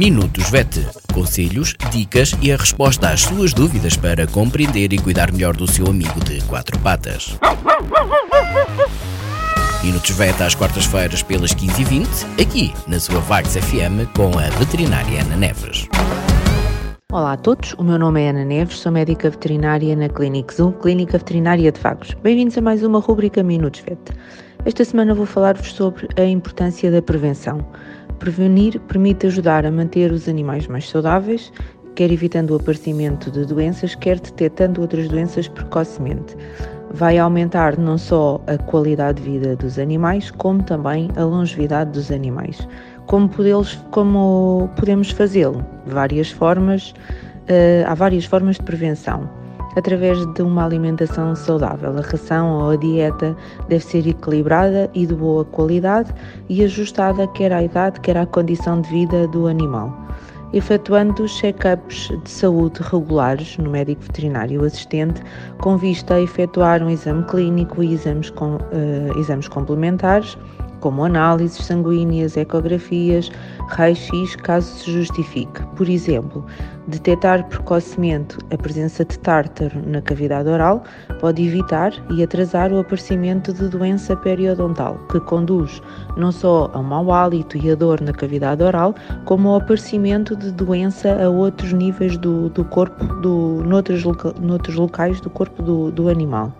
Minutos VET. Conselhos, dicas e a resposta às suas dúvidas para compreender e cuidar melhor do seu amigo de quatro patas. Minutos VET às quartas-feiras pelas 15h20, aqui na sua Vagos FM com a veterinária Ana Neves. Olá a todos, o meu nome é Ana Neves, sou médica veterinária na Clinic Zoo, Clínica Veterinária de Vagos. Bem-vindos a mais uma rubrica Minutos VET. Esta semana vou falar-vos sobre a importância da prevenção. Prevenir permite ajudar a manter os animais mais saudáveis, quer evitando o aparecimento de doenças, quer detectando outras doenças precocemente. Vai aumentar não só a qualidade de vida dos animais, como também a longevidade dos animais. Como, podemos, como podemos fazê-lo? Várias formas, uh, há várias formas de prevenção através de uma alimentação saudável. A ração ou a dieta deve ser equilibrada e de boa qualidade e ajustada quer à idade, quer à condição de vida do animal. Efetuando check-ups de saúde regulares no médico veterinário assistente, com vista a efetuar um exame clínico e exames, com, uh, exames complementares como análises sanguíneas, ecografias, raio-x, caso se justifique. Por exemplo, detectar precocemente a presença de tártaro na cavidade oral pode evitar e atrasar o aparecimento de doença periodontal, que conduz não só ao mau hálito e a dor na cavidade oral, como ao aparecimento de doença a outros níveis do, do corpo, do, noutros, noutros locais do corpo do, do animal.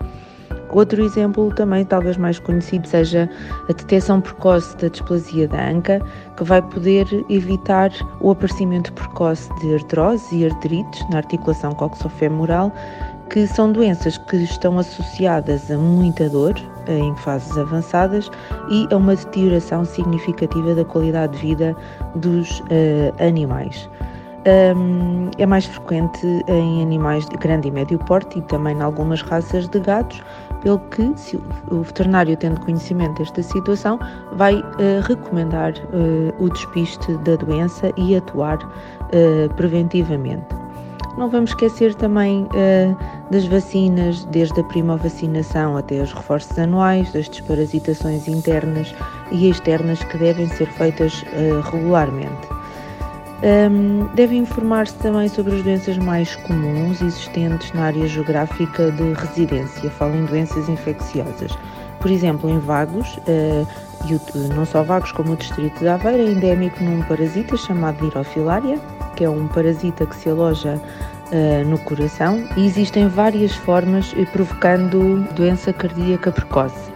Outro exemplo, também talvez mais conhecido, seja a detecção precoce da displasia da anca, que vai poder evitar o aparecimento precoce de artrose e arterites na articulação coxofemoral, que são doenças que estão associadas a muita dor em fases avançadas e a uma deterioração significativa da qualidade de vida dos uh, animais. Um, é mais frequente em animais de grande e médio porte e também em algumas raças de gatos, pelo que, se o veterinário tendo conhecimento desta situação, vai uh, recomendar uh, o despiste da doença e atuar uh, preventivamente. Não vamos esquecer também das vacinas, desde a primovacinação até os reforços anuais, das desparasitações internas e externas que devem ser feitas regularmente. Um, deve informar-se também sobre as doenças mais comuns existentes na área geográfica de residência. Falo em doenças infecciosas. Por exemplo, em Vagos, uh, e não só Vagos como o distrito de Aveira, é endémico num parasita chamado Lirofilária, que é um parasita que se aloja uh, no coração e existem várias formas eh, provocando doença cardíaca precoce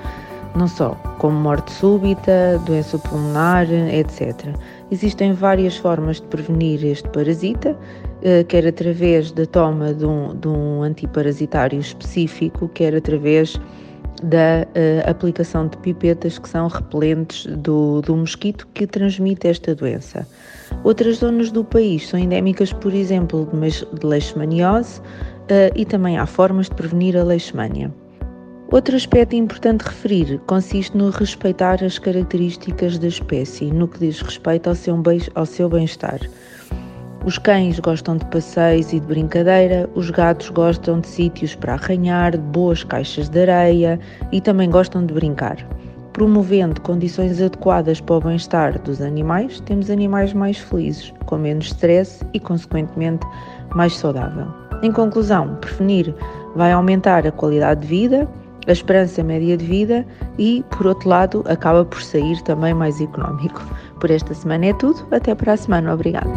não só como morte súbita, doença pulmonar, etc. Existem várias formas de prevenir este parasita, eh, quer através da toma de um, de um antiparasitário específico, quer através da uh, aplicação de pipetas que são repelentes do, do mosquito que transmite esta doença. Outras zonas do país são endémicas, por exemplo, de leishmaniose uh, e também há formas de prevenir a leishmania. Outro aspecto importante referir consiste no respeitar as características da espécie, no que diz respeito ao seu, ao seu bem-estar. Os cães gostam de passeios e de brincadeira, os gatos gostam de sítios para arranhar, de boas caixas de areia e também gostam de brincar. Promovendo condições adequadas para o bem-estar dos animais, temos animais mais felizes, com menos stress e, consequentemente, mais saudável. Em conclusão, prevenir vai aumentar a qualidade de vida, a esperança média de vida e, por outro lado, acaba por sair também mais económico. Por esta semana é tudo, até para a semana, obrigada.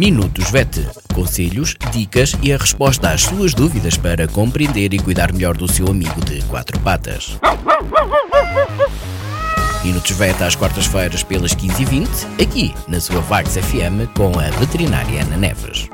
Minutos VET. Conselhos, dicas e a resposta às suas dúvidas para compreender e cuidar melhor do seu amigo de quatro patas. Minutos VET às quartas-feiras pelas 15h20, aqui na sua Vagos FM com a veterinária Ana Neves.